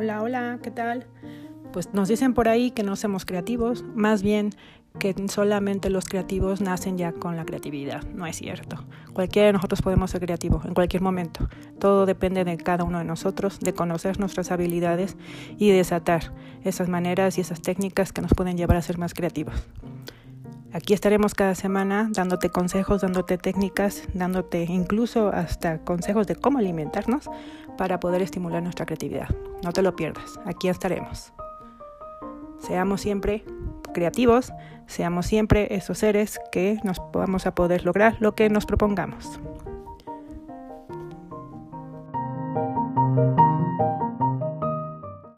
Hola, hola, ¿qué tal? Pues nos dicen por ahí que no somos creativos, más bien que solamente los creativos nacen ya con la creatividad. No es cierto. Cualquiera de nosotros podemos ser creativos en cualquier momento. Todo depende de cada uno de nosotros, de conocer nuestras habilidades y desatar esas maneras y esas técnicas que nos pueden llevar a ser más creativos. Aquí estaremos cada semana dándote consejos, dándote técnicas, dándote incluso hasta consejos de cómo alimentarnos para poder estimular nuestra creatividad. No te lo pierdas, aquí estaremos. Seamos siempre creativos, seamos siempre esos seres que nos vamos a poder lograr lo que nos propongamos.